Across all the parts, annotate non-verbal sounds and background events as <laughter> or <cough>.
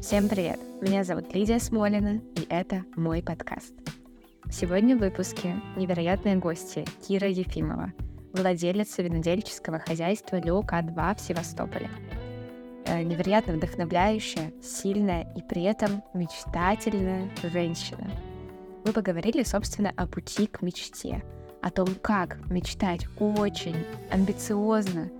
Всем привет! Меня зовут Лидия Смолина, и это мой подкаст. Сегодня в выпуске невероятные гости Кира Ефимова, владелица винодельческого хозяйства ЛЕОК-2 в Севастополе. Э, невероятно вдохновляющая, сильная и при этом мечтательная женщина. Мы поговорили, собственно, о пути к мечте, о том, как мечтать очень амбициозно,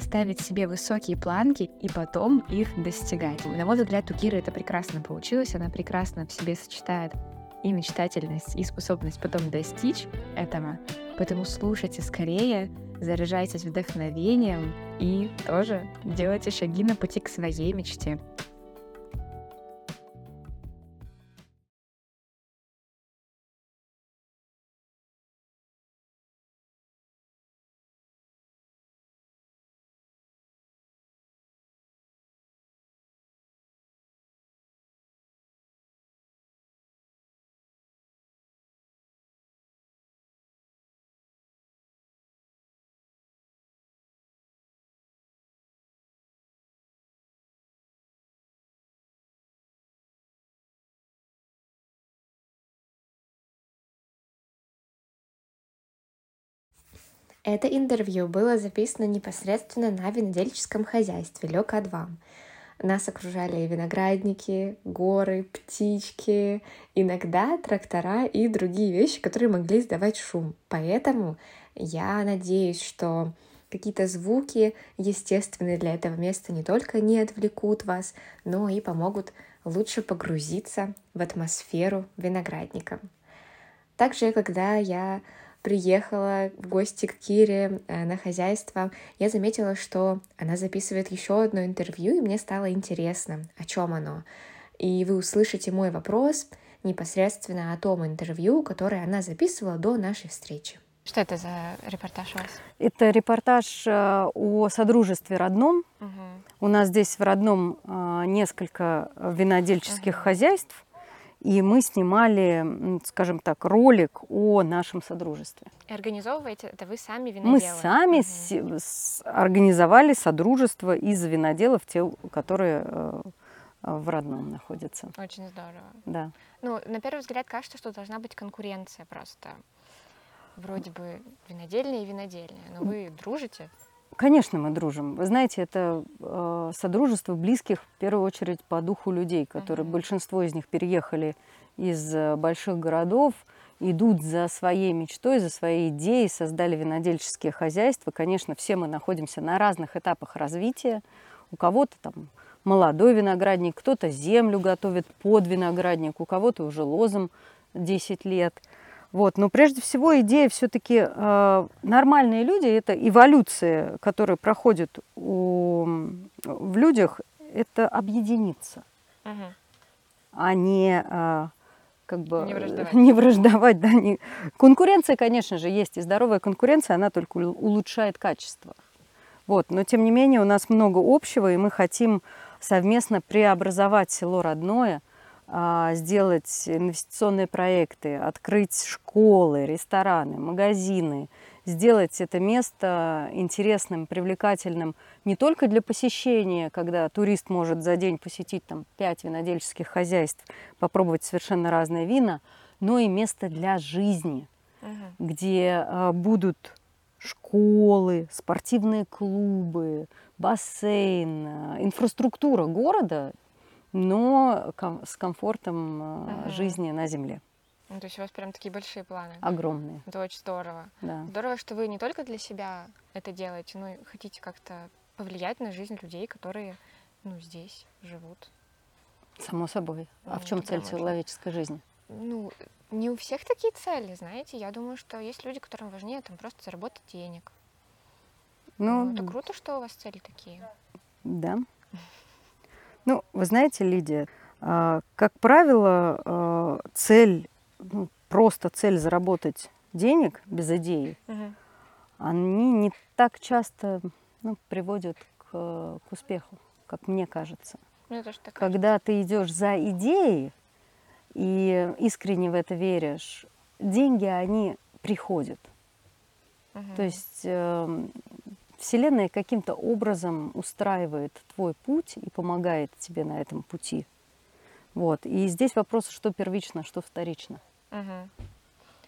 ставить себе высокие планки и потом их достигать. На мой взгляд, у Киры это прекрасно получилось, она прекрасно в себе сочетает и мечтательность, и способность потом достичь этого. Поэтому слушайте скорее, заряжайтесь вдохновением и тоже делайте шаги на пути к своей мечте. Это интервью было записано непосредственно на винодельческом хозяйстве Лёка-2. Нас окружали виноградники, горы, птички, иногда трактора и другие вещи, которые могли издавать шум. Поэтому я надеюсь, что какие-то звуки естественные для этого места не только не отвлекут вас, но и помогут лучше погрузиться в атмосферу виноградника. Также, когда я приехала в гости к Кире э, на хозяйство, я заметила, что она записывает еще одно интервью, и мне стало интересно, о чем оно. И вы услышите мой вопрос непосредственно о том интервью, которое она записывала до нашей встречи. Что это за репортаж у вас? Это репортаж э, о содружестве родном. Угу. У нас здесь в родном э, несколько винодельческих угу. хозяйств и мы снимали, скажем так, ролик о нашем содружестве. И организовываете это вы сами виноделы? Мы сами угу. с, организовали содружество из виноделов, те, которые э, в родном находятся. Очень здорово. Да. Ну, на первый взгляд кажется, что должна быть конкуренция просто. Вроде бы винодельные и винодельные, но вы дружите? Конечно, мы дружим. Вы знаете, это э, содружество близких, в первую очередь, по духу людей, которые uh-huh. большинство из них переехали из э, больших городов, идут за своей мечтой, за своей идеей, создали винодельческие хозяйства. Конечно, все мы находимся на разных этапах развития. У кого-то там молодой виноградник, кто-то землю готовит под виноградник, у кого-то уже лозом 10 лет – вот. Но прежде всего идея все-таки э, нормальные люди, это эволюция, которая проходит у, в людях, это объединиться, угу. а не э, как бы не враждовать. Не враждовать да, не... Конкуренция, конечно же, есть, и здоровая конкуренция, она только улучшает качество. Вот. Но тем не менее у нас много общего, и мы хотим совместно преобразовать село родное – а, сделать инвестиционные проекты, открыть школы, рестораны, магазины, сделать это место интересным, привлекательным не только для посещения, когда турист может за день посетить там пять винодельческих хозяйств, попробовать совершенно разные вина, но и место для жизни, угу. где а, будут школы, спортивные клубы, бассейн, а, инфраструктура города но с комфортом ага. жизни на Земле. Ну, то есть у вас прям такие большие планы. Огромные. Это очень здорово. Да. Здорово, что вы не только для себя это делаете, но и хотите как-то повлиять на жизнь людей, которые ну, здесь живут. Само собой. А ну, в чем цель человеческой жизни? Ну, не у всех такие цели, знаете. Я думаю, что есть люди, которым важнее там просто заработать денег. Ну, ну это круто, что у вас цели такие. Да. Ну, вы знаете, Лидия, а, как правило, а, цель, ну, просто цель заработать денег без идеи, угу. они не так часто ну, приводят к, к успеху, как мне кажется. Мне тоже так Когда ты идешь за идеей и искренне в это веришь, деньги, они приходят. Угу. То есть э, Вселенная каким-то образом устраивает твой путь и помогает тебе на этом пути. Вот. И здесь вопрос, что первично, что вторично. Угу.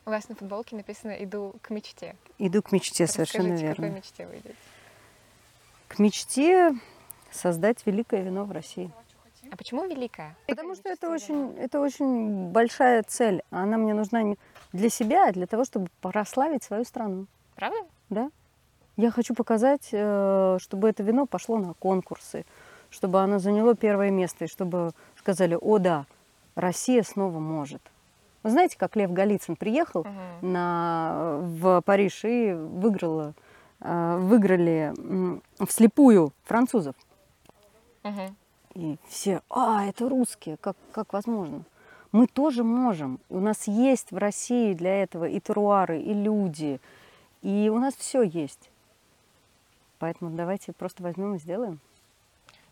У вас на футболке написано «Иду к мечте». Иду к мечте, совершенно Расскажите, верно. к какой мечте вы идете? К мечте создать великое вино в России. А почему великая? Потому что это очень, это очень большая цель. Она мне нужна не для себя, а для того, чтобы прославить свою страну. Правда? Да. Я хочу показать, э, чтобы это вино пошло на конкурсы, чтобы оно заняло первое место, и чтобы сказали, о да, Россия снова может. Вы знаете, как Лев Голицын приехал Мгм. на, в Париж и выиграл, э, выиграли вслепую французов. Мгм. И все, а, это русские, как, как возможно? Мы тоже можем. У нас есть в России для этого и теруары, и люди, и у нас все есть. Поэтому давайте просто возьмем и сделаем.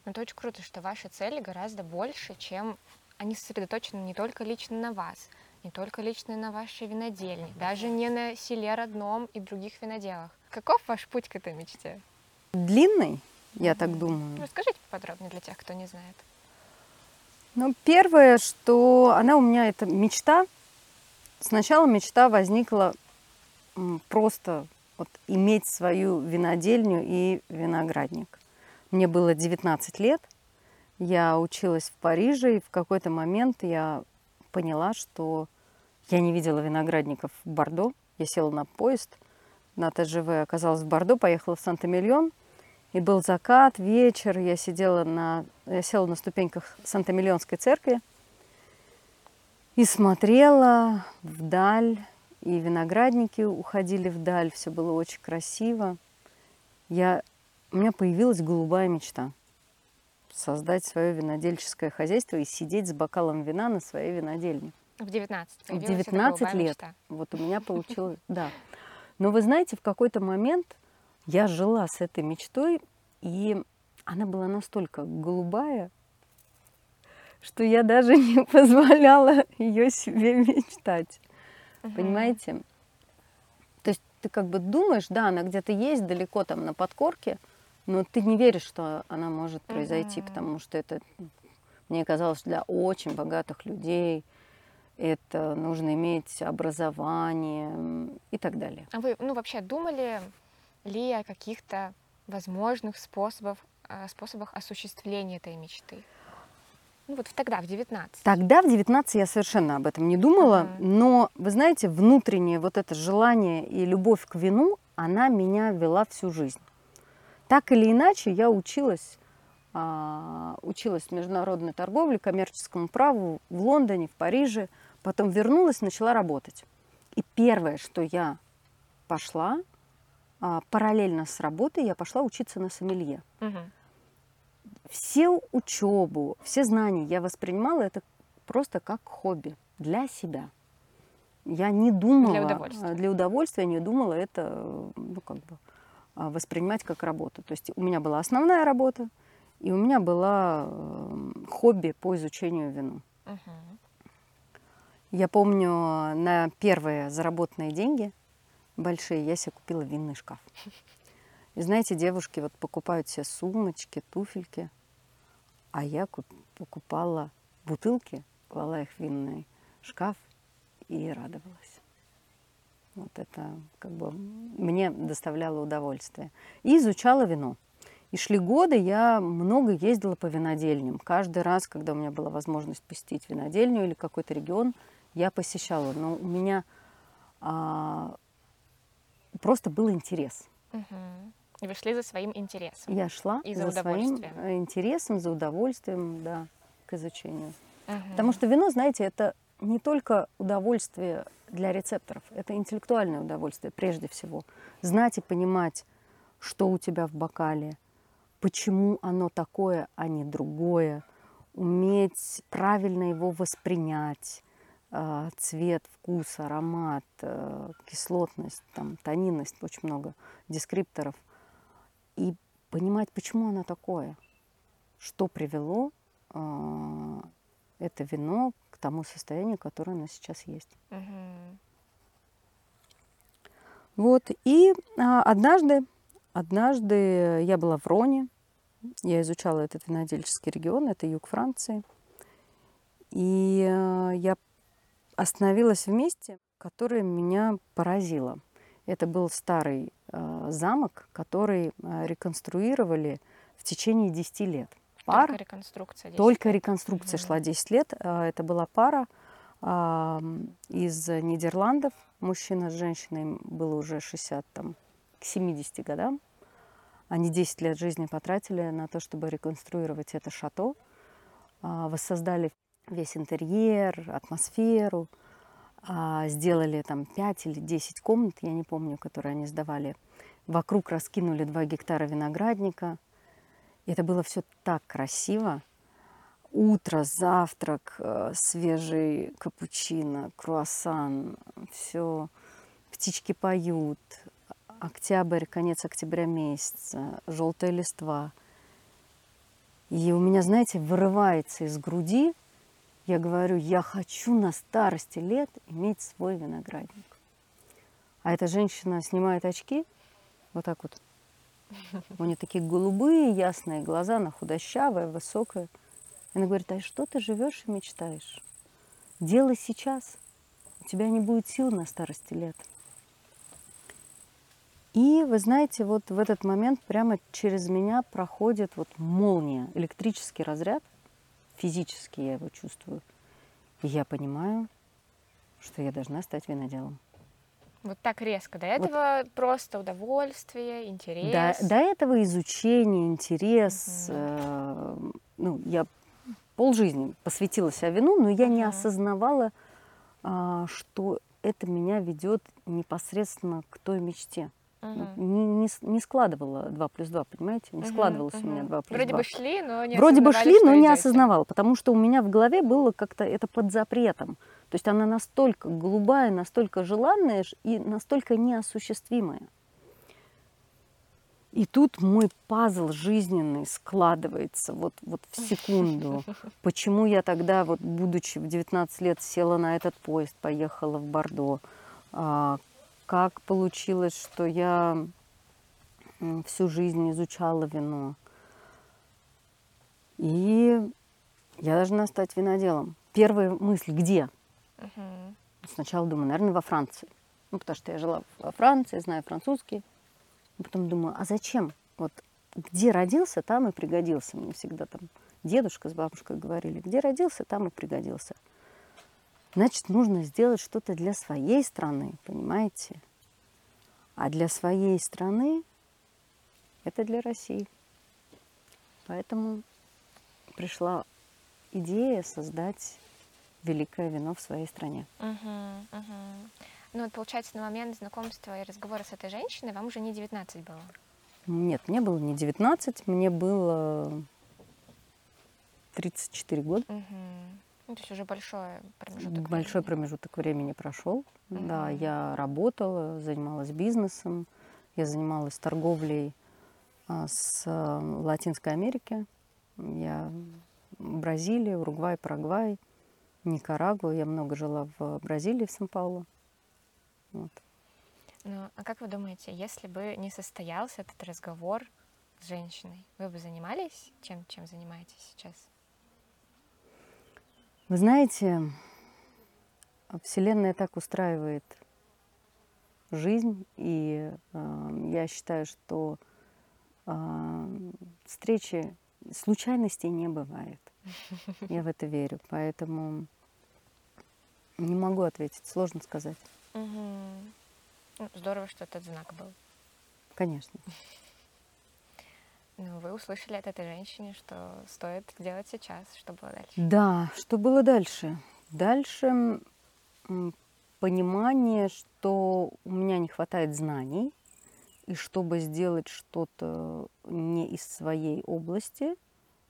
Но это очень круто, что ваши цели гораздо больше, чем они сосредоточены не только лично на вас, не только лично на вашей винодельне, даже не на селе родном и других виноделах. Каков ваш путь к этой мечте? Длинный, я так думаю. Расскажите поподробнее для тех, кто не знает. Ну, первое, что она у меня это мечта. Сначала мечта возникла просто вот иметь свою винодельню и виноградник. Мне было 19 лет, я училась в Париже, и в какой-то момент я поняла, что я не видела виноградников в Бордо. Я села на поезд на ТЖВ, оказалась в Бордо, поехала в Санта-Миллион, и был закат, вечер, я сидела на, я села на ступеньках Санта-Миллионской церкви и смотрела вдаль, и виноградники уходили вдаль, все было очень красиво. Я, у меня появилась голубая мечта создать свое винодельческое хозяйство и сидеть с бокалом вина на своей винодельне. В 19. В появилась эта 19 голубая лет. мечта. Вот у меня <laughs> получилось, да. Но вы знаете, в какой-то момент я жила с этой мечтой, и она была настолько голубая, что я даже <laughs> не позволяла ее себе мечтать. Мгм. Понимаете? То есть ты как бы думаешь, да, она где-то есть далеко там на подкорке, но ты не веришь, что она может произойти, Мгм. потому что это, мне казалось, для очень богатых людей. Это нужно иметь образование и так далее. А вы, ну, вообще думали ли о каких-то возможных способов, э, способах осуществления этой мечты? Ну, вот в- тогда, в 19. Тогда, в 19 я совершенно об этом не думала, Ага. но, вы знаете, внутреннее вот это желание и любовь к вину, она меня вела всю жизнь. Так или иначе, я училась, а, училась международной торговле, коммерческому праву в Лондоне, в Париже, потом вернулась, начала работать. И первое, что я пошла, а, параллельно с работой, я пошла учиться на сомелье Мгм. Всю учебу, все знания я воспринимала это просто как хобби для себя. Я не думала Для удовольствия. для удовольствия не думала это ну, как бы, а, воспринимать как работу. То есть у меня была основная работа, и у меня была э, хобби по изучению вину. Мгм. Я помню, на первые заработанные деньги большие я себе купила винный шкаф. И знаете, девушки вот покупают себе сумочки, туфельки, а я куп- покупала бутылки, клала их в винный шкаф и радовалась. Вот это как бы мне доставляло удовольствие. И изучала вино. И шли годы, я много ездила по винодельням. Каждый раз, когда у меня была возможность посетить винодельню или какой-то регион, я посещала. Но у меня а, просто был интерес. Мгм. И вы шли за своим интересом. Я шла И за своим удовольствием. э, интересом, за удовольствием, да, к изучению. Мгм. Потому что вино, знаете, это не только удовольствие для рецепторов, это интеллектуальное удовольствие прежде всего. Знать и понимать, что у тебя в бокале, почему оно такое, а не другое, уметь правильно его воспринять, а, цвет, вкус, аромат, э, кислотность, там, тонинность, очень много дескрипторов, и понимать, почему оно такое, что привело а, это вино к тому состоянию, которое оно сейчас есть. Мгм. Вот. И а, однажды однажды я была в Роне, я изучала этот винодельческий регион, это юг Франции, и э, я остановилась в месте, которое меня поразило. Это был старый э, замок, который э, реконструировали в течение 10 лет. Пар, только реконструкция. 10 только реконструкция угу. шла 10 лет. Э, это была пара э, из Нидерландов. Мужчина с женщиной было уже 60 там, к 70 годам. Они 10 лет жизни потратили на то, чтобы реконструировать это шато. Э, воссоздали весь интерьер, атмосферу. А, сделали там 5 или 10 комнат, я не помню, которые они сдавали. Вокруг раскинули 2 гектара виноградника. И это было все так красиво. Утро, завтрак, э, свежий капучино, круассан, все, птички поют, октябрь, конец октября месяца, желтая листва. И у меня, знаете, вырывается из груди я говорю, я хочу на старости лет иметь свой виноградник. А эта женщина снимает очки, вот так вот. У нее такие голубые, ясные глаза, она худощавая, высокая. Она говорит, а что ты живешь и мечтаешь? Делай сейчас. У тебя не будет сил на старости лет. И вы знаете, вот в этот момент прямо через меня проходит вот молния, электрический разряд – физически я его чувствую. И я понимаю, что я должна стать виноделом. Вот так резко. До этого вот. просто удовольствие, интерес. До, до этого изучение, интерес. Угу. Э, ну, я полжизни посвятила себя вину, но я угу. не осознавала, э, что это меня ведет непосредственно к той мечте. Угу. Не, не, не складывала 2 плюс 2, понимаете? Не угу, складывалось угу. у меня 2 плюс Вроде 2. бы шли, но не Вроде бы шли, но не идете. осознавала, потому что у меня в голове было как-то это под запретом. То есть она настолько голубая, настолько желанная и настолько неосуществимая. И тут мой пазл жизненный складывается вот, вот в секунду. <laughs> Почему я тогда, вот, будучи в 19 лет, села на этот поезд, поехала в Бордо? А, как получилось, что я всю жизнь изучала вино. И я должна стать виноделом. Первая мысль, где? Угу. Сначала думаю, наверное, во Франции. Ну, потому что я жила во Франции, знаю французский. Потом думаю, а зачем? Вот где родился, там и пригодился. Мне всегда там дедушка с бабушкой говорили, где родился, там и пригодился. Значит, нужно сделать что-то для своей страны, понимаете? А для своей страны это для России. Поэтому пришла идея создать великое вино в своей стране. Угу, угу. Ну вот получается, на момент знакомства и разговора с этой женщиной вам уже не 19 было? Нет, мне было не 19, мне было 34 года. Угу. Ну, то есть уже большой промежуток Большой времени. промежуток времени прошел. Mm-hmm. Да, я работала, занималась бизнесом, я занималась торговлей а, с а, Латинской Америки. Я Бразилия, Уругвай, Парагвай, Никарагуа. Я много жила в Бразилии, в Сан-Паулу. Вот. Ну, а как вы думаете, если бы не состоялся этот разговор с женщиной, вы бы занимались тем, чем занимаетесь сейчас? Вы знаете, Вселенная так устраивает жизнь, и э, я считаю, что э, встречи случайностей не бывает. Я в это верю, поэтому не могу ответить, сложно сказать. Угу. Здорово, что этот знак был. Конечно. Ну, вы услышали от этой женщины, что стоит делать сейчас. Что было дальше? Да, что было дальше? Дальше понимание, что у меня не хватает знаний, и чтобы сделать что-то не из своей области,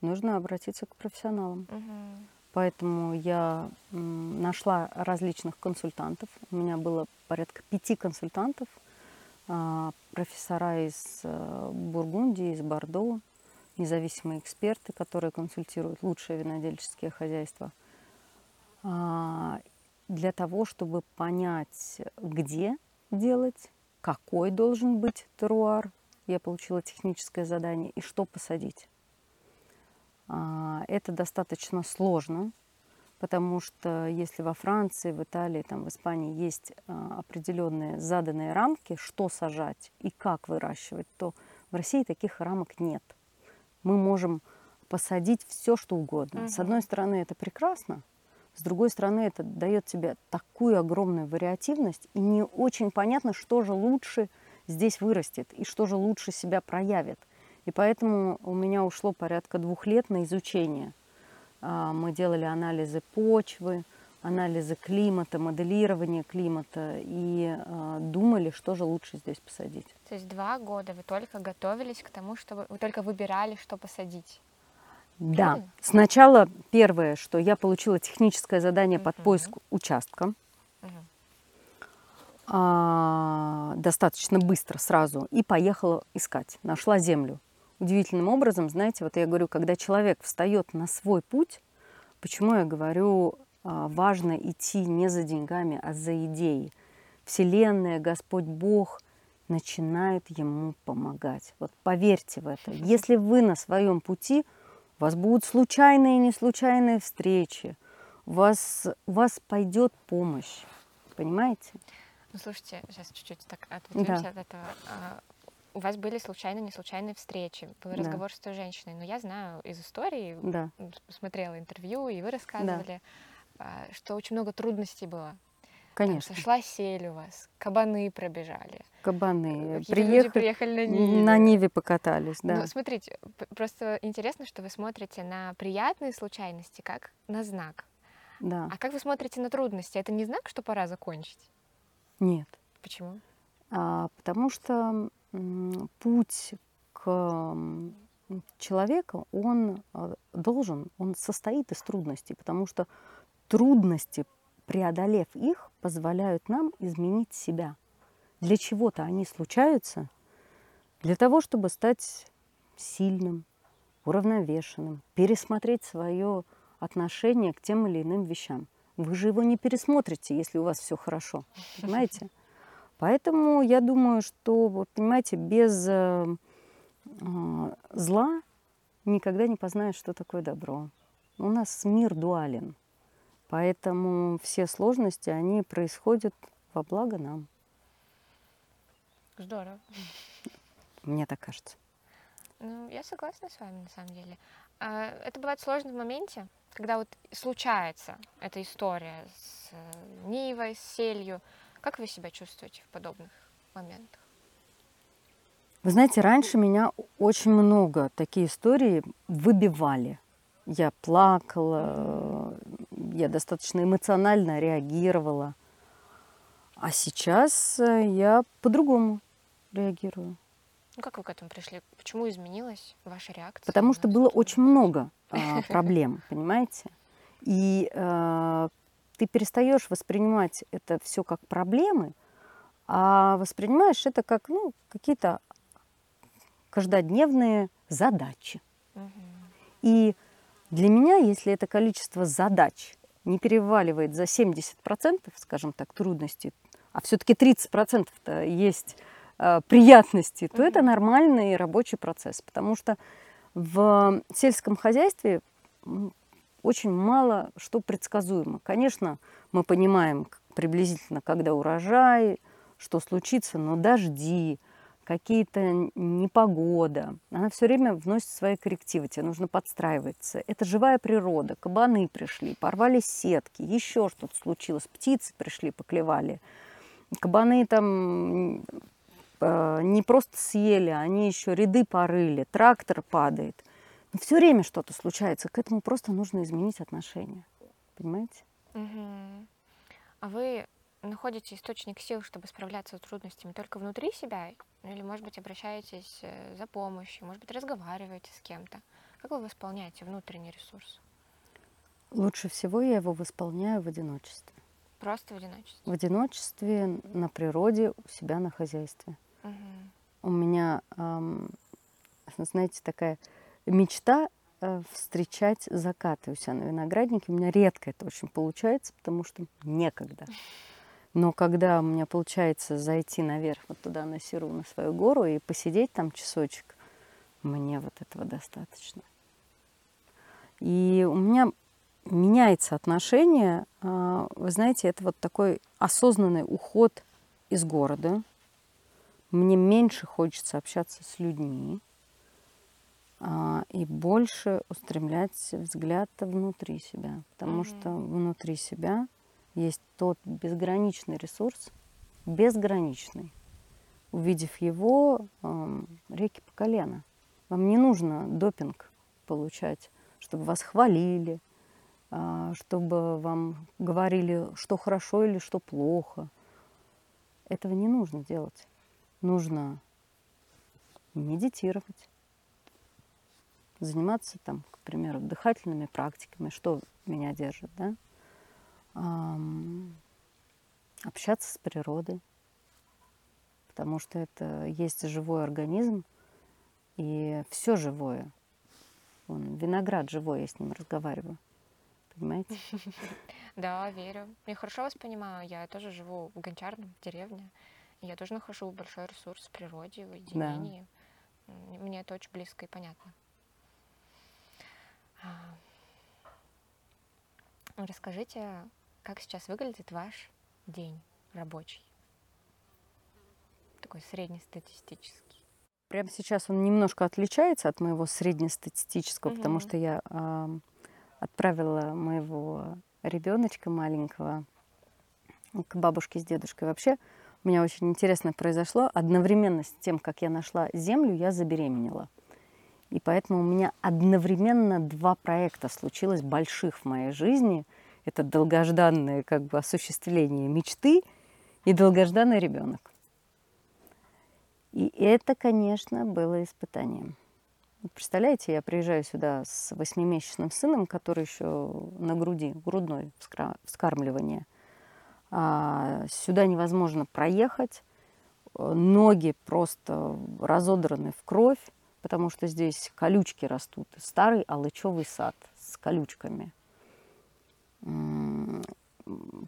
нужно обратиться к профессионалам. Угу. Поэтому я нашла различных консультантов. У меня было порядка пяти консультантов – профессора из э, Бургундии, из Бордо, независимые эксперты, которые консультируют лучшие винодельческие хозяйства, а, для того, чтобы понять, где делать, какой должен быть теруар я получила техническое задание, и что посадить. А, это достаточно сложно, потому что если во Франции, в Италии, там, в Испании есть а, определенные заданные рамки, что сажать и как выращивать, то в России таких рамок нет. Мы можем посадить все, что угодно. Угу. С одной стороны, это прекрасно, с другой стороны, это дает тебе такую огромную вариативность, и не очень понятно, что же лучше здесь вырастет и что же лучше себя проявит. И поэтому у меня ушло порядка двух лет на изучение. А, мы делали анализы почвы, анализы климата, моделирование климата и а, думали, что же лучше здесь посадить. То есть два года вы только готовились к тому, чтобы вы только выбирали, что посадить. Да. Правильно? Сначала первое, что я получила техническое задание под поиск участка. А, достаточно быстро сразу и поехала искать. Нашла землю. Удивительным образом, знаете, вот я говорю, когда человек встает на свой путь, почему я говорю, а, важно идти не за деньгами, а за идеей. Вселенная, Господь Бог начинает ему помогать. Вот поверьте в это. Если вы на своем пути – у вас будут случайные и неслучайные встречи. У вас, у вас пойдет помощь. Понимаете? Ну, слушайте, сейчас чуть-чуть так отвлечемся да. от этого. У вас были случайно неслучайные встречи, был да. разговор с той женщиной. Но я знаю из истории, да. смотрела интервью, и вы рассказывали, да. что очень много трудностей было Конечно. Там сошла сель у вас, кабаны пробежали. Кабаны. Приехали, приехали на Ниве. На Ниве покатались, да. Ну, смотрите, просто интересно, что вы смотрите на приятные случайности как на знак. Да. А как вы смотрите на трудности? Это не знак, что пора закончить? Нет. Почему? А, потому что путь к человеку, он а, должен, он состоит из трудностей, потому что трудности преодолев их, позволяют нам изменить себя. Для чего-то они случаются, для того, чтобы стать сильным, уравновешенным, пересмотреть свое отношение к тем или иным вещам. Вы же его не пересмотрите, если у вас все хорошо, понимаете? Поэтому я думаю, что, вот, понимаете, без э, э, зла никогда не познаешь, что такое добро. У нас мир дуален. Поэтому все сложности, они происходят во благо нам. Здорово. Мне так кажется. Ну, я согласна с вами, на самом деле. А, это бывает сложно в моменте, когда вот случается эта история с э, Нивой, с селью. Как вы себя чувствуете в подобных моментах? Вы знаете, раньше меня очень много такие истории выбивали. Я плакала, я достаточно эмоционально реагировала. А сейчас э, я по-другому реагирую. Ну как вы к этому пришли? Почему изменилась ваша реакция? Потому что было очень много а, <laughs> проблем, понимаете? И а, ты перестаешь воспринимать это все как проблемы, а воспринимаешь это как ну, какие-то каждодневные задачи. Угу. И для меня, если это количество задач не переваливает за 70%, скажем так, трудностей, а все-таки 30% есть э, приятности, то это нормальный рабочий процесс, потому что в сельском хозяйстве очень мало что предсказуемо. Конечно, мы понимаем приблизительно, когда урожай, что случится, но дожди, какие-то непогода. Она все время вносит свои коррективы, тебе нужно подстраиваться. Это живая природа. Кабаны пришли, порвали сетки, еще что-то случилось, птицы пришли, поклевали. Кабаны там э, не просто съели, они еще ряды порыли, трактор падает. Но все время что-то случается, к этому просто нужно изменить отношение. Понимаете? Угу. А вы находите источник сил, чтобы справляться с трудностями только внутри себя? Или, может быть, обращаетесь э, за помощью, может быть, разговариваете с кем-то? Как вы восполняете внутренний ресурс? Лучше всего я его восполняю в одиночестве. Просто в одиночестве? В одиночестве, на природе, у себя на хозяйстве. Угу. У меня, эм, знаете, такая мечта э, встречать закаты у себя на винограднике. У меня редко это очень получается, потому что некогда. Но когда у меня получается зайти наверх, вот туда на Серу, на свою гору и посидеть там часочек, мне вот этого достаточно. И у меня меняется отношение, а, вы знаете, это вот такой осознанный уход из города. Мне меньше хочется общаться с людьми и больше устремлять взгляд внутри себя, потому mm-hmm. что внутри себя есть тот безграничный ресурс, безграничный. Увидев его, реки по колено. Вам не нужно допинг получать, чтобы вас хвалили, а, чтобы вам говорили, что хорошо или что плохо. Этого не нужно делать. Нужно медитировать, заниматься там, к примеру, дыхательными практиками, что меня держит, да? общаться с природой, потому что это есть живой организм, и все живое. Вон, виноград живой, я с ним разговариваю. Понимаете? <laughs> Да, верю. Я хорошо вас понимаю. Я тоже живу в Гончарном, в деревне. Я тоже нахожу большой ресурс в природе, в уединении. Да. Мне это очень близко и понятно. А, расскажите, как сейчас выглядит ваш день рабочий? Такой среднестатистический. Прямо сейчас он немножко отличается от моего среднестатистического, угу. потому что я э, отправила моего ребеночка маленького к бабушке с дедушкой. Вообще, у меня очень интересно произошло. Одновременно с тем, как я нашла землю, я забеременела. И поэтому у меня одновременно два проекта случилось больших в моей жизни – это долгожданное как бы осуществление мечты и долгожданный ребенок. И это, конечно, было испытанием. Представляете, я приезжаю сюда с восьмимесячным сыном, который еще на груди, грудной вскармливание. А сюда невозможно проехать, ноги просто разодраны в кровь, потому что здесь колючки растут. Старый алычевый сад с колючками.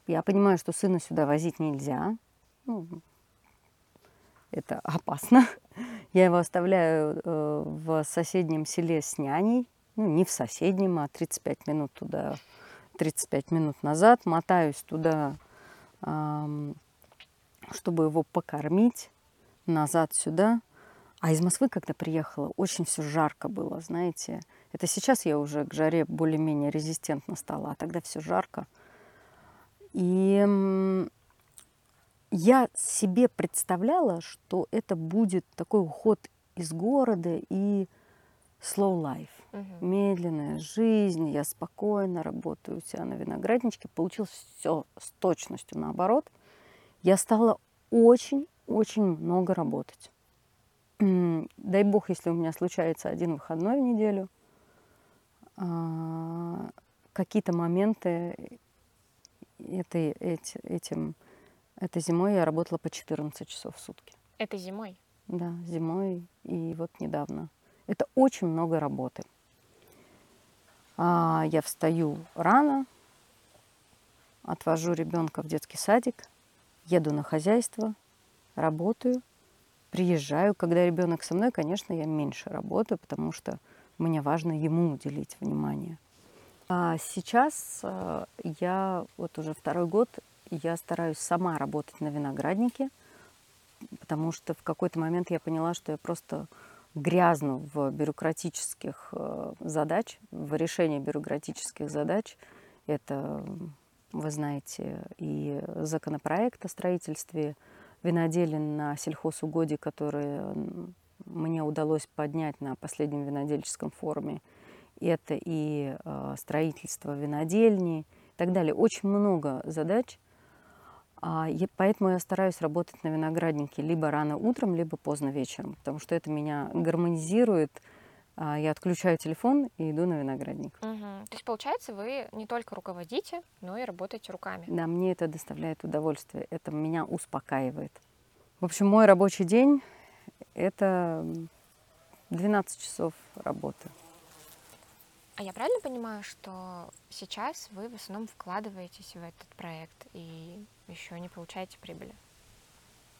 Я понимаю, что сына сюда возить нельзя. Ну, это опасно. Я его оставляю э, в соседнем селе с няней. Ну, не в соседнем, а 35 минут туда, 35 минут назад. Мотаюсь туда, чтобы его покормить. Назад сюда. А из Москвы, когда приехала, очень все жарко было, знаете. Это сейчас я уже к жаре более-менее резистентно стала, а тогда все жарко. И я себе представляла, что это будет такой уход из города и slow life. Угу. Медленная жизнь, я спокойно работаю у себя на виноградничке. Получилось все с точностью наоборот. Я стала очень-очень много работать. Дай бог, если у меня случается один выходной в неделю – а, какие-то моменты этой, эти, этим, этой зимой я работала по 14 часов в сутки. Это зимой? Да, зимой и вот недавно. Это очень много работы. А, я встаю рано, отвожу ребенка в детский садик, еду на хозяйство, работаю, приезжаю. Когда ребенок со мной, конечно, я меньше работаю, потому что мне важно ему уделить внимание. А сейчас э, я вот уже второй год я стараюсь сама работать на винограднике, потому что в какой-то момент я поняла, что я просто грязну в бюрократических э, задач, в решении бюрократических задач. Это, вы знаете, и законопроект о строительстве виноделин на сельхозугодии, которые мне удалось поднять на последнем винодельческом форуме. Это и э, строительство винодельни и так далее. Очень много задач. А, поэтому я стараюсь работать на винограднике либо рано утром, либо поздно вечером, потому что это меня гармонизирует. А, я отключаю телефон и иду на виноградник. Угу. То есть, получается, вы не только руководите, но и работаете руками. Да, мне это доставляет удовольствие. Это меня успокаивает. В общем, мой рабочий день это 12 часов работы. А я правильно понимаю, что сейчас вы в основном вкладываетесь в этот проект и еще не получаете прибыли?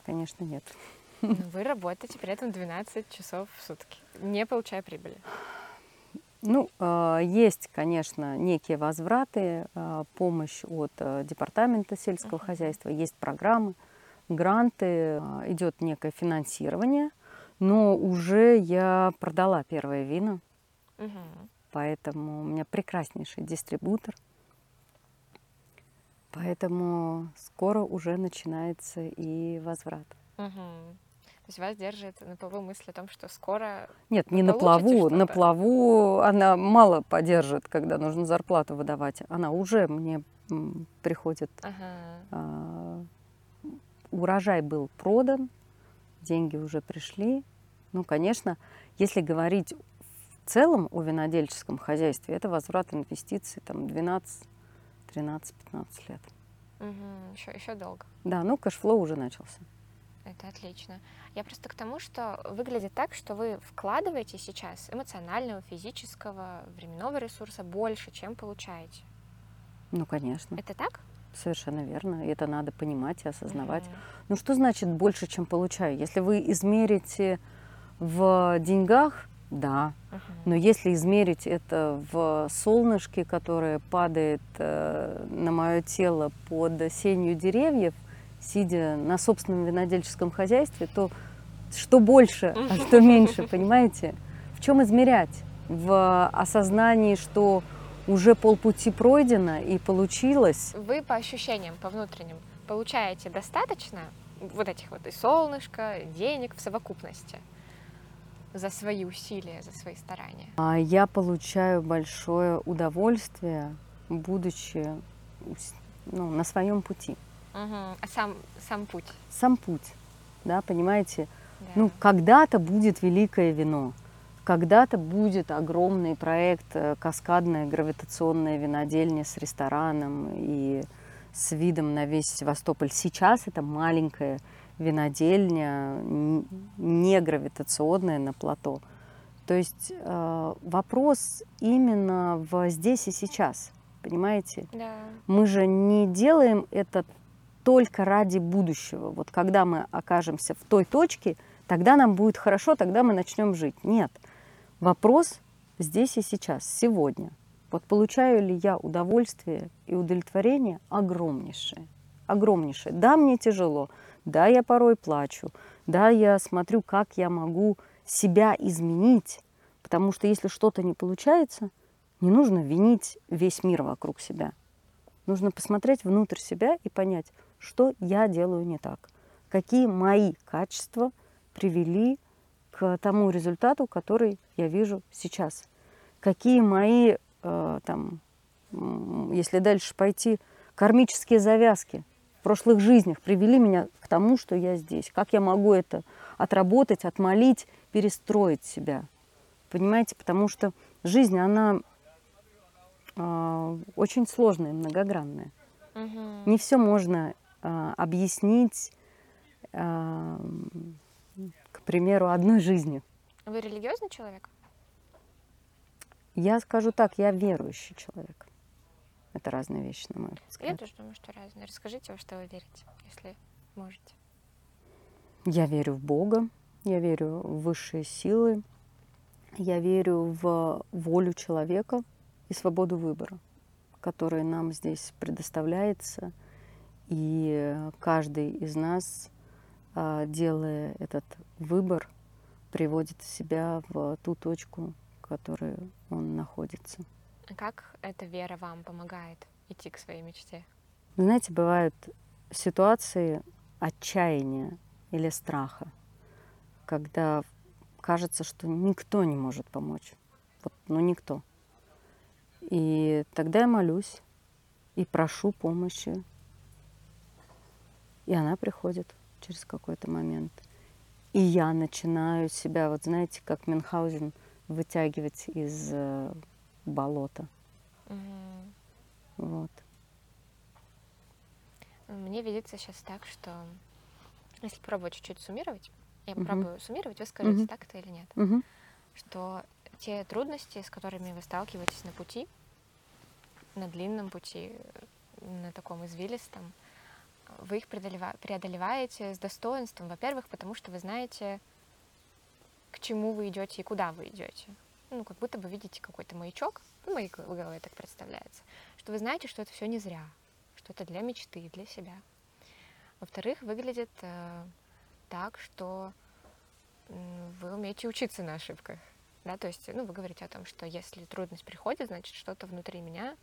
Конечно, нет. <laughs> Вы работаете при этом 12 часов в сутки, не получая прибыли. Ну, э, есть, конечно, некие возвраты, э, помощь от э, департамента сельского хозяйства, есть программы, гранты, идет некое финансирование, но уже я продала первое вино, Мгм. поэтому у меня прекраснейший дистрибутор. Поэтому скоро уже начинается и возврат. Мгм. То есть вас держит на плаву мысль о том, что скоро... Нет, не на плаву. На плаву она мало поддержит, когда нужно зарплату выдавать. Она уже мне приходит. Ага. а, урожай был продан, деньги уже пришли. Ну, конечно, если говорить в целом о винодельческом хозяйстве, это возврат инвестиций там 12, 13, 15 лет. Мгм. Еще, еще долго. Да, ну cash flow уже начался. Это отлично. Я просто к тому, что выглядит так, что вы вкладываете сейчас эмоционального, физического, временного ресурса больше, чем получаете. Ну, конечно, Это так? совершенно верно. Это надо понимать и осознавать. Мгм. Ну что значит больше, чем получаю? Если вы измерите в деньгах, да. Мгм. Но если измерить это в солнышке, которое падает э, на мое тело под сенью деревьев, сидя на собственном винодельческом хозяйстве, то что больше, а что меньше, <laughs> понимаете? В чем измерять? В осознании, что уже полпути пройдено и получилось. Вы по ощущениям, по внутренним, получаете достаточно вот этих вот и солнышка, денег в совокупности за свои усилия, за свои старания? А я получаю большое удовольствие, будучи ну, на своем пути. Мгм. А сам, сам путь? Сам путь, да, понимаете? Да. Ну, когда-то будет великое вино, когда-то будет огромный проект э, каскадная гравитационная винодельня с рестораном и с видом на весь Севастополь. Сейчас это маленькая винодельня, не гравитационная на плато. То есть э, вопрос именно в здесь и сейчас, понимаете? Да. Мы же не делаем это только ради будущего. Вот когда мы окажемся в той точке, тогда нам будет хорошо, тогда мы начнем жить. Нет. Вопрос здесь и сейчас, сегодня. Вот получаю ли я удовольствие и удовлетворение огромнейшее. Огромнейшее. Да, мне тяжело. Да, я порой плачу. Да, я смотрю, как я могу себя изменить. Потому что если что-то не получается, не нужно винить весь мир вокруг себя. Нужно посмотреть внутрь себя и понять, что я делаю не так. Какие мои качества привели к тому результату, который я вижу сейчас. Какие мои, э, там, если дальше пойти, кармические завязки в прошлых жизнях привели меня к тому, что я здесь. Как я могу это отработать, отмолить, перестроить себя. Понимаете, потому что жизнь, она э, очень сложная, многогранная. Мгм. Не все можно объяснить, э, к примеру, одной жизнью. Вы религиозный человек? Я скажу так, я верующий человек. Это разные вещи, на мой Я взгляд. тоже думаю, что разные. Расскажите, во что вы верите, если можете. Я верю в Бога, я верю в высшие силы, я верю в волю человека и свободу выбора, которая нам здесь предоставляется. И каждый из нас, а, делая этот выбор, приводит себя в ту точку, в которой он находится. А как эта вера вам помогает идти к своей мечте? Знаете, бывают ситуации отчаяния или страха, когда кажется, что никто не может помочь. Вот, ну никто. И тогда я молюсь и прошу помощи. И она приходит через какой-то момент. И я начинаю себя, вот знаете, как Мюнхгаузен, вытягивать из э, болота. Мгм. Вот. Мне видится сейчас так, что если пробовать чуть-чуть суммировать, я Мгм. попробую суммировать, вы скажите, Мгм. так это или нет, Мгм. что те трудности, с которыми вы сталкиваетесь на пути, на длинном пути, на таком извилистом, вы их преодолеваете с достоинством, во-первых, потому что вы знаете, к чему вы идете и куда вы идете. Ну, как будто бы видите какой-то маячок, ну, моей голове так представляется, что вы знаете, что это все не зря, что это для мечты, для себя. Во-вторых, выглядит э, так, что вы умеете учиться на ошибках. Да, то есть, ну, вы говорите о том, что если трудность приходит, значит, что-то внутри меня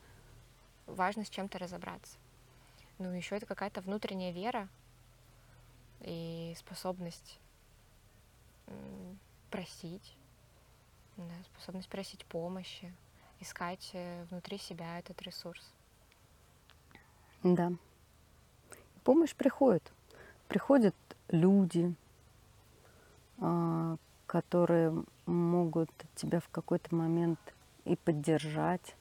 важно с чем-то разобраться. Ну, еще это какая-то внутренняя вера и способность просить, да, способность просить помощи, искать э, внутри себя этот ресурс. Да. Помощь приходит. Приходят люди, а, которые могут тебя в какой-то момент и поддержать.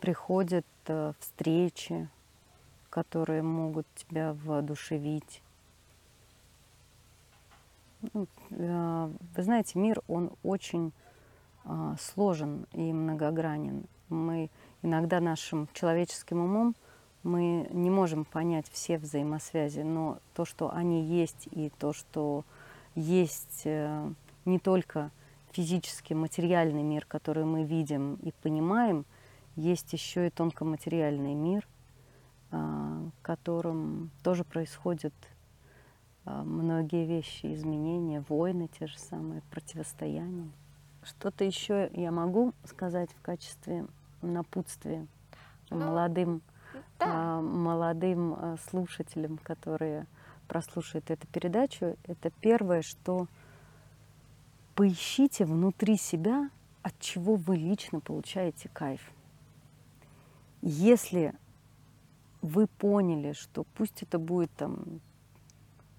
Приходят э, встречи, которые могут тебя воодушевить. Ну, э, вы знаете, мир, он очень а, сложен и многогранен. Мы иногда нашим человеческим умом мы не можем понять все взаимосвязи, но то, что они есть, и то, что есть э, не только физический, материальный мир, который мы видим и понимаем, есть еще и тонкоматериальный мир, в котором тоже происходят а, многие вещи, изменения, войны те же самые, противостояния. Что-то еще я могу сказать в качестве напутствия ну, молодым, да. молодым слушателям, которые прослушают эту передачу. Это первое, что поищите внутри себя, от чего вы лично получаете кайф. Если вы поняли, что пусть это будет там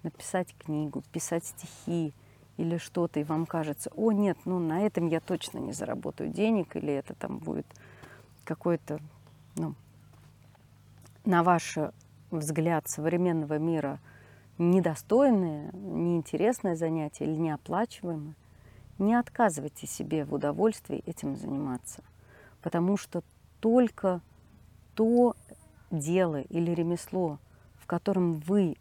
написать книгу, писать стихи или что-то, и вам кажется, о нет, ну на этом я точно не заработаю денег, или это там будет какой-то, ну, на ваш взгляд современного мира недостойное, неинтересное занятие или неоплачиваемое, не отказывайте себе в удовольствии этим заниматься, потому что только то дело или ремесло, в котором вы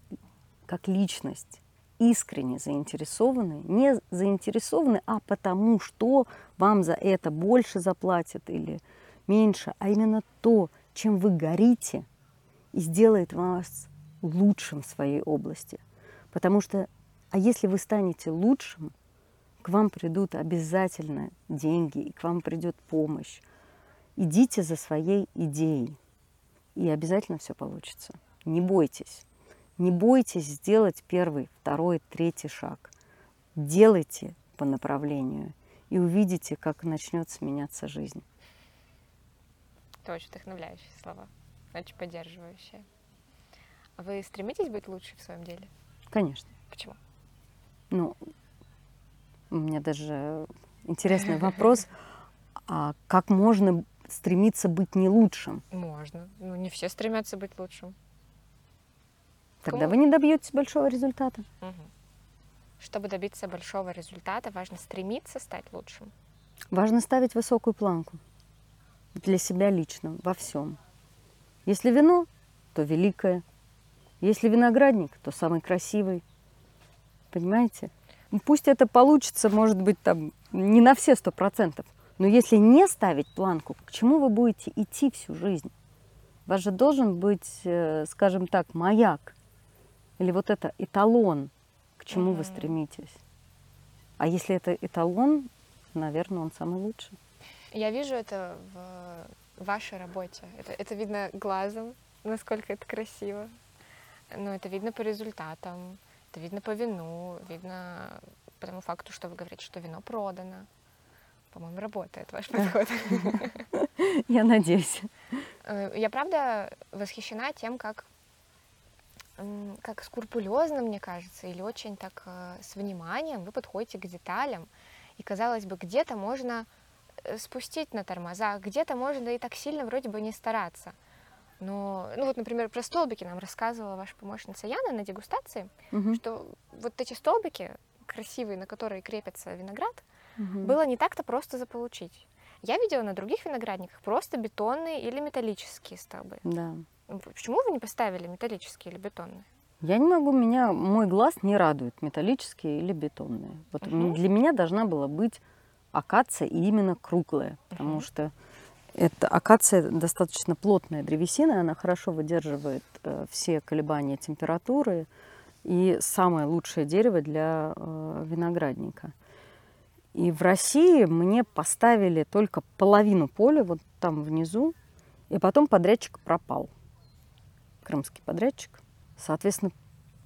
как личность искренне заинтересованы, не заинтересованы, а потому что вам за это больше заплатят или меньше, а именно то, чем вы горите, и сделает вас лучшим в своей области. Потому что, а если вы станете лучшим, к вам придут обязательно деньги, и к вам придет помощь. Идите за своей идеей, и обязательно все получится. Не бойтесь. Не бойтесь сделать первый, второй, третий шаг. Делайте по направлению и увидите, как начнет сменяться жизнь. Это очень вдохновляющие слова, очень поддерживающие. А вы стремитесь быть лучше в своем деле? Конечно. Почему? Ну, у меня даже интересный вопрос. <laughs> А как можно стремиться быть не лучшим? Можно. Ну, не все стремятся быть лучшим. Тогда Кому? вы не добьетесь большого результата. Угу. Чтобы добиться большого результата, важно стремиться стать лучшим. Важно ставить высокую планку для себя лично во всем. Если вино, то великое. Если виноградник, то самый красивый. Понимаете? Пусть это получится, может быть, там не на все сто процентов, но если не ставить планку, к чему вы будете идти всю жизнь? У вас же должен быть, э, скажем так, маяк или вот это эталон, к чему mm-hmm. вы стремитесь. А если это эталон, наверное, он самый лучший. Я вижу это в вашей работе. Это, это видно глазом, насколько это красиво. Но это видно по результатам. Это видно по вину, видно по тому факту, что вы говорите, что вино продано. По-моему, работает ваш подход. <laughs> Я надеюсь. Э, я правда восхищена тем, как как скрупулезно, мне кажется, или очень так э, с вниманием вы подходите к деталям. И, казалось бы, где-то можно э, спустить на тормозах, где-то можно и так сильно вроде бы не стараться. Но, ну вот, например, про столбики нам рассказывала ваша помощница Яна на дегустации, угу. что вот эти столбики красивые, на которые крепится виноград, Мгм. было не так-то просто заполучить. Я видела на других виноградниках просто бетонные или металлические столбы. Да. Почему вы не поставили металлические или бетонные? Я не могу, меня мой глаз не радует металлические или бетонные. Вот Мгм. для меня должна была быть акация и именно круглая, потому Мгм. что это акация достаточно плотная древесина, она хорошо выдерживает э, все колебания температуры и самое лучшее дерево для э, виноградника. И в России мне поставили только половину поля, вот там внизу, и потом подрядчик пропал. Крымский подрядчик. Соответственно,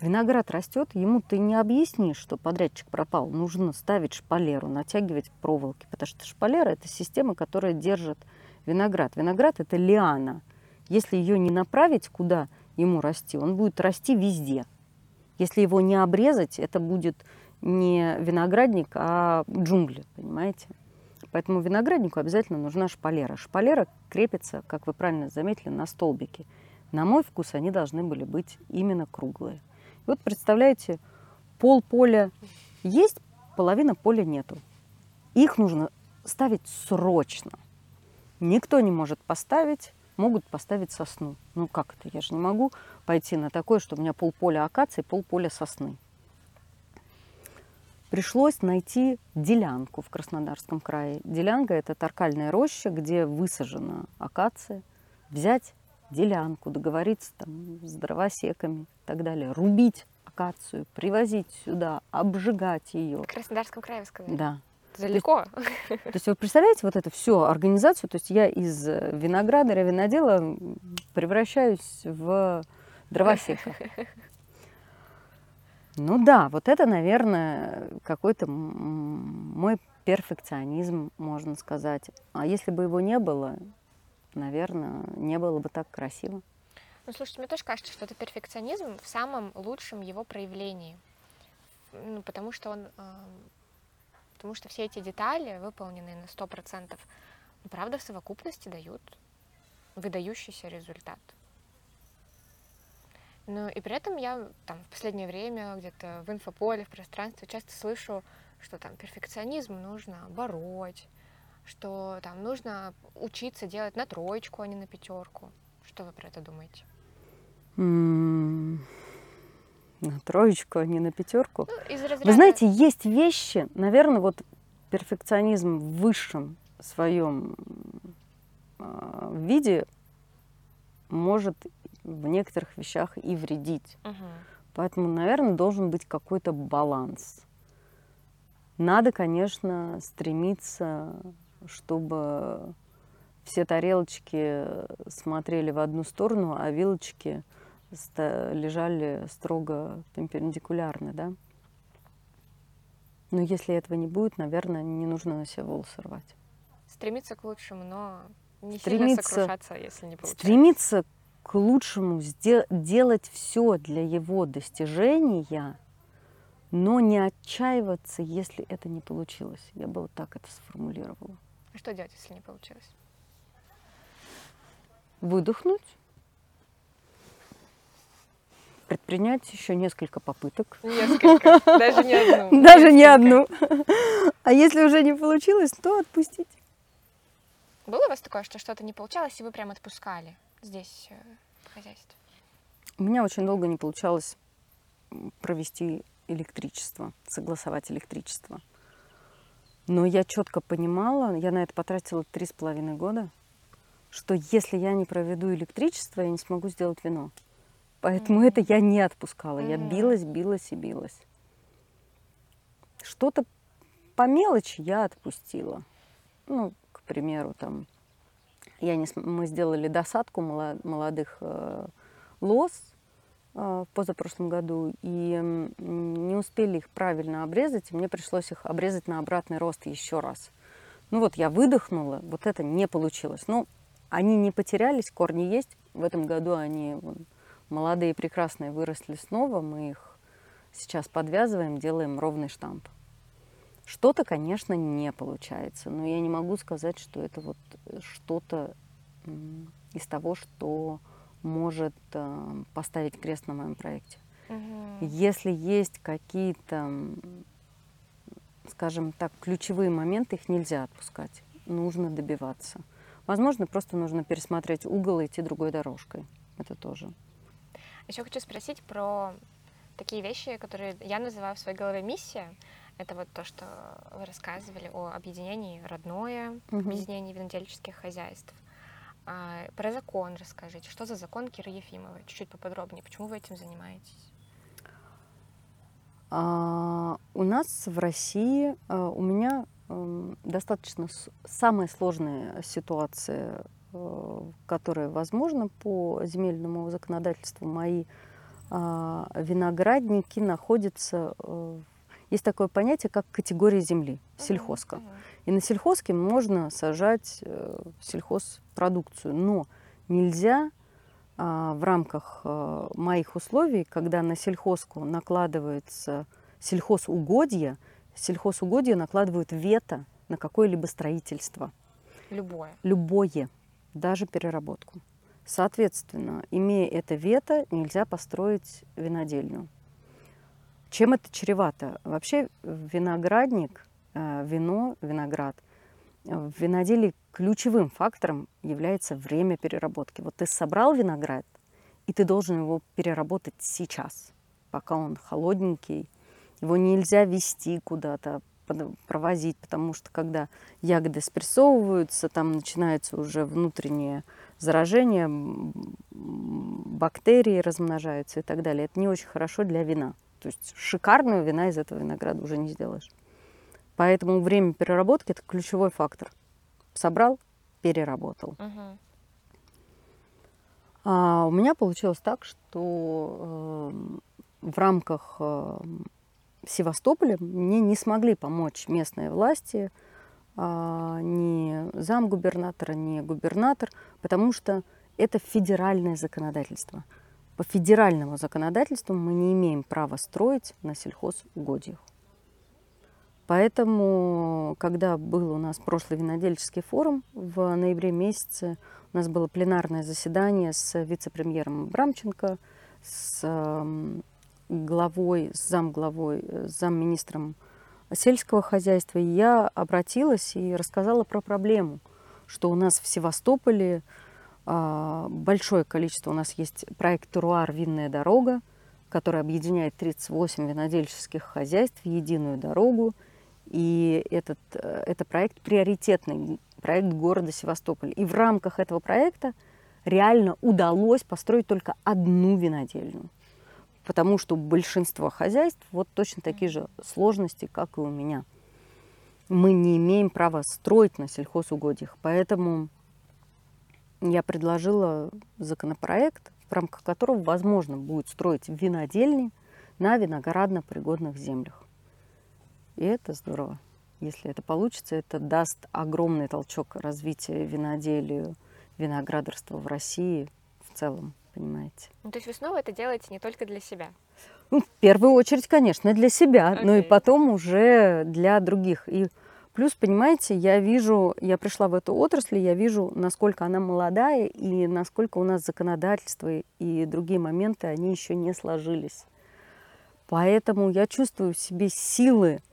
виноград растет, ему ты не объяснишь, что подрядчик пропал. Нужно ставить шпалеру, натягивать проволоки, потому что шпалера – это система, которая держит виноград. Виноград – это лиана. Если ее не направить, куда ему расти, он будет расти везде. Если его не обрезать, это будет не виноградник, а джунгли, понимаете? Поэтому винограднику обязательно нужна шпалера. Шпалера крепится, как вы правильно заметили, на столбике. На мой вкус они должны были быть именно круглые. И вот представляете, пол поля есть, половина поля нету. Их нужно ставить срочно. Никто не может поставить, могут поставить сосну. Ну как это? Я же не могу пойти на такое, что у меня полполя акации, полполя сосны. Пришлось найти делянку в Краснодарском крае. Делянка – это торкальная роща, где высажена акация. Взять делянку, договориться там с дровосеками и так далее, рубить акацию, привозить сюда, обжигать ее. В Краснодарском крае вы сказали? Да. Далеко. То есть вы представляете вот эту всю организацию, то есть я из виноградаря, винодела превращаюсь в дровосека. Ну да, вот это, наверное, какой-то мой перфекционизм, можно сказать. А если бы его не было, наверное, не было бы так красиво. Ну, слушайте, мне тоже кажется, что это перфекционизм в самом лучшем его проявлении. Ну, потому что он... Потому что все эти детали, выполненные на 100%, ну, правда, в совокупности дают выдающийся результат. Ну, и при этом я там в последнее время где-то в инфополе, в пространстве часто слышу, что там перфекционизм нужно бороть, что там нужно учиться делать на троечку, а не на пятерку. Что вы про это думаете? На троечку, а не на пятерку. Ну, разряда... Вы знаете, есть вещи, наверное, вот перфекционизм в высшем своем а, виде может в некоторых вещах и вредить. Мгм. Поэтому, наверное, должен быть какой-то баланс. Надо, конечно, стремиться, чтобы все тарелочки смотрели в одну сторону, а вилочки лежали строго перпендикулярно, да? Но если этого не будет, наверное, не нужно на себя волосы рвать. Стремиться к лучшему, но не сильно Стремиться- сокрушаться, если не получается. Стремиться к лучшему, делать все для его достижения, но не отчаиваться, если это не получилось. Я бы вот так это сформулировала. А что делать, если не получилось? Выдохнуть, предпринять еще несколько попыток. Несколько, даже не одну. <laughs> Даже не одну. А если уже не получилось, то отпустить. Было у вас такое, что что-то не получалось, и вы прям отпускали здесь э, в хозяйстве? У меня очень долго не получалось провести электричество, согласовать электричество. Но я четко понимала, я на это потратила три с половиной года, что если я не проведу электричество, я не смогу сделать вино. Поэтому это я не отпускала. Я Мгм. билась, билась и билась. Что-то по мелочи я отпустила. Ну, к примеру, там, я не, мы сделали досадку моло- молодых э, лоз э, в позапрошлом году, и не успели их правильно обрезать, и мне пришлось их обрезать на обратный рост еще раз. Ну вот я выдохнула, вот это не получилось. Ну, они не потерялись, корни есть. В этом году они вон, молодые, прекрасные, выросли снова. Мы их сейчас подвязываем, делаем ровный штамп. Что-то, конечно, не получается, но я не могу сказать, что это вот э, что-то из того, что может э, поставить крест на моем проекте. Мгм. Если есть какие-то скажем так, ключевые моменты, их нельзя отпускать. Нужно добиваться. Возможно, просто нужно пересмотреть угол и идти другой дорожкой. Это тоже. Еще хочу спросить про такие вещи, которые я называю в своей голове миссия. Это вот то, что вы рассказывали о объединении родное, Мгм. объединении винодельческих хозяйств. А, про закон расскажите. Что за закон Киры Ефимовой? Чуть-чуть поподробнее. Почему вы этим занимаетесь? А, у нас в России, а, у меня м, достаточно с- самая сложная ситуация, э, которая возможна по земельному законодательству. Мои а, виноградники находятся... э, Есть такое понятие, как категория земли, сельхозка. И на сельхозке можно сажать э, сельхозпродукцию, но нельзя а, в рамках э, моих условий, когда на сельхозку накладывается сельхозугодье, сельхозугодье накладывают вето на какое-либо строительство, Любое. любое, даже переработку. Соответственно, имея это вето, нельзя построить винодельню. Чем это чревато? Вообще виноградник, э, вино, виноград, э, в виноделии ключевым фактором является время переработки. Вот ты собрал виноград, и ты должен его переработать сейчас, пока он холодненький. Его нельзя вести куда-то, провозить, потому что когда ягоды спрессовываются, там начинается уже внутреннее заражение, бактерии размножаются и так далее. Это не очень хорошо для вина. То есть шикарного вина из этого винограда уже не сделаешь. Поэтому время переработки – это ключевой фактор. Собрал, переработал. Мгм. А у меня получилось так, что эм, в рамках эм, Севастополя мне не смогли помочь местные власти, а, ни замгубернатора, ни губернатор, потому что это федеральное законодательство. По федеральному законодательству мы не имеем права строить на сельхозугодьях. Поэтому, когда был у нас прошлый винодельческий форум в ноябре месяце, у нас было пленарное заседание с вице-премьером Брамченко, с эм, главой, с замглавой, э, с замминистром сельского хозяйства. И я обратилась и рассказала про проблему, что у нас в Севастополе большое количество, у нас есть проект «Туруар. Винная дорога», который объединяет 38 винодельческих хозяйств в единую дорогу. И этот, э, это проект приоритетный, проект города Севастополь. И в рамках этого проекта реально удалось построить только одну винодельню. Потому что у большинства хозяйств вот точно такие же сложности, как и у меня. Мы не имеем права строить на сельхозугодьях. Поэтому я предложила законопроект, в рамках которого возможно будет строить винодельни на виноградно-пригодных землях. И это здорово. Если это получится, это даст огромный толчок развития виноделию, виноградарства в России в целом, понимаете. Ну, то есть вы снова это делаете не только для себя. Ну, в первую очередь, конечно, для себя, но и потом уже для других. И плюс, понимаете, я вижу, я пришла в эту отрасль, я вижу, насколько она молодая и насколько у нас законодательство и другие моменты, они еще не сложились. Поэтому я чувствую в себе силы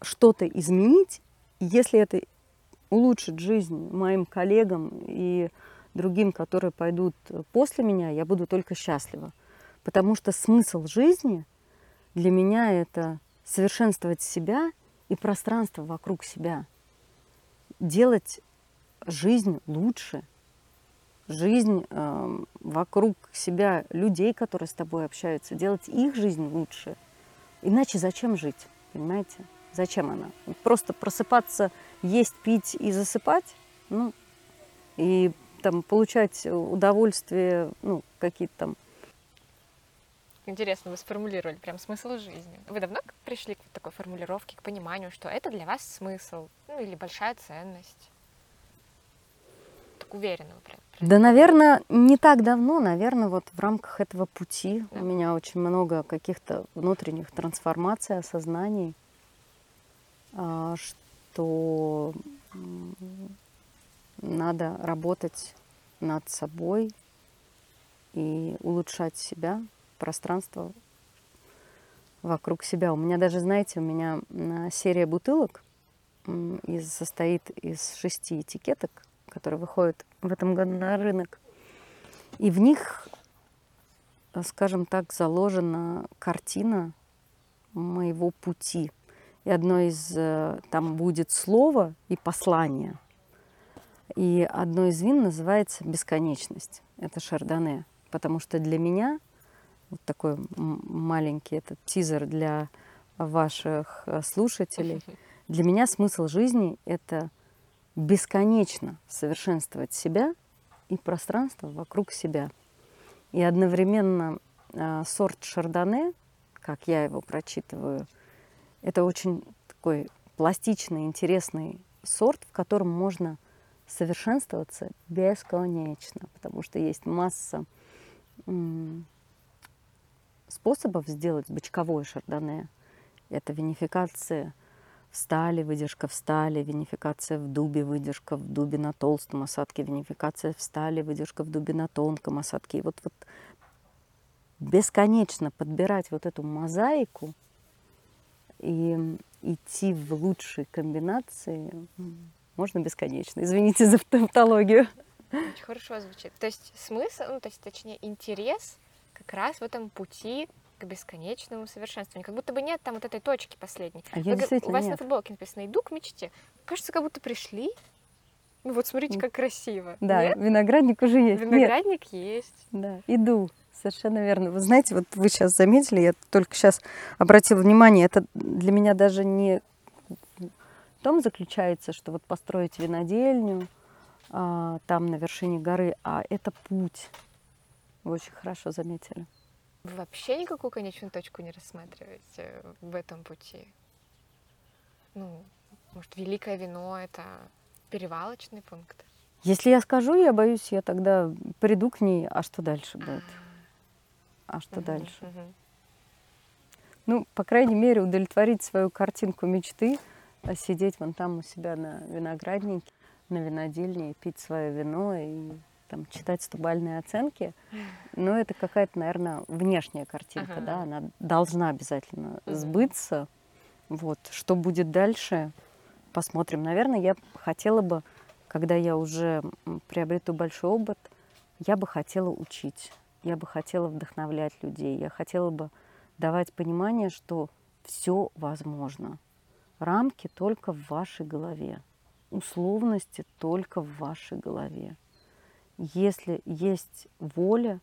что-то изменить, если это улучшит жизнь моим коллегам и другим, которые пойдут после меня, я буду только счастлива. Потому что смысл жизни для меня это совершенствовать себя и пространство вокруг себя. Делать жизнь лучше, жизнь э, вокруг себя людей, которые с тобой общаются, делать их жизнь лучше. Иначе зачем жить, понимаете? Зачем она? Просто просыпаться, есть, пить и засыпать, ну, и там получать удовольствие, ну, какие-то там Интересно, вы сформулировали прям смысл жизни. Вы давно пришли к такой формулировке, к пониманию, что это для вас смысл, ну или большая ценность? Так уверенно прям. Да, наверное, не так давно, наверное, вот в рамках этого пути Да. у меня очень много каких-то внутренних трансформаций, осознаний, а, что надо работать над собой и улучшать себя, пространство вокруг себя. У меня даже, знаете, у меня серия бутылок из, состоит из шести этикеток, которые выходят в этом году на рынок. И в них, скажем так, заложена картина моего пути. И одно из э, там будет слово и послание. И одно из вин называется «Бесконечность». Это шардоне. Потому что для меня вот такой маленький этот тизер для ваших э, слушателей. <laughs> Для меня смысл жизни — это бесконечно совершенствовать себя и пространство вокруг себя. И одновременно э, сорт шардоне, как я его прочитываю, это очень такой пластичный, интересный сорт, в котором можно совершенствоваться бесконечно, потому что есть масса способов сделать бочковое шардоне. Это винификация в стали, выдержка в стали, винификация в дубе, выдержка в дубе на толстом осадке, винификация в стали, выдержка в дубе на тонком осадке. И вот, вот бесконечно подбирать вот эту мозаику и идти в лучшие комбинации можно бесконечно. Извините за тавтологию. Очень хорошо звучит. То есть смысл, ну, то есть, точнее, интерес как раз в этом пути к бесконечному совершенствованию. Как будто бы нет там вот этой точки последней. А Вы, у вас нет. на футболке написано «Иду к мечте». Кажется, как будто пришли. Ну вот смотрите, как красиво. Да, нет? виноградник уже есть. Виноградник нет. есть. Да, иду. Совершенно верно. Вы знаете, вот вы сейчас заметили, я только сейчас обратила внимание, это для меня даже не в том заключается, что вот построить винодельню а, там на вершине горы, а это путь. Вы очень хорошо заметили. Вы вообще никакую конечную точку не рассматриваете в этом пути? Ну, может, великое вино — это перевалочный пункт? Если я скажу, я боюсь, я тогда приду к ней, а что дальше будет? А что угу, дальше? Угу. Ну, по крайней мере, удовлетворить свою картинку мечты, а сидеть вон там у себя на винограднике, на винодельне, пить свое вино и там, читать стубальные оценки, но это какая-то, наверное, внешняя картинка, ага. да, она должна обязательно сбыться. Вот, что будет дальше, посмотрим. Наверное, я хотела бы, когда я уже приобрету большой опыт, я бы хотела учить, я бы хотела вдохновлять людей, я хотела бы давать понимание, что все возможно. Рамки только в вашей голове, условности только в вашей голове. Если есть воля,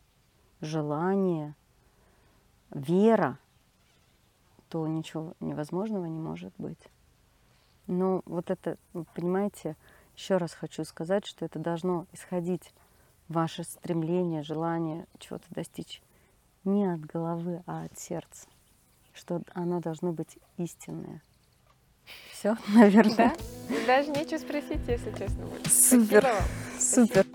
желание, вера, то ничего невозможного не может быть. Но вот это, понимаете, еще раз хочу сказать, что это должно исходить ваше стремление, желание чего-то достичь не от головы, а от сердца. Что оно должно быть истинное. Все, <laughs> наверное. Да? Даже нечего спросить, если честно. Супер. Супер.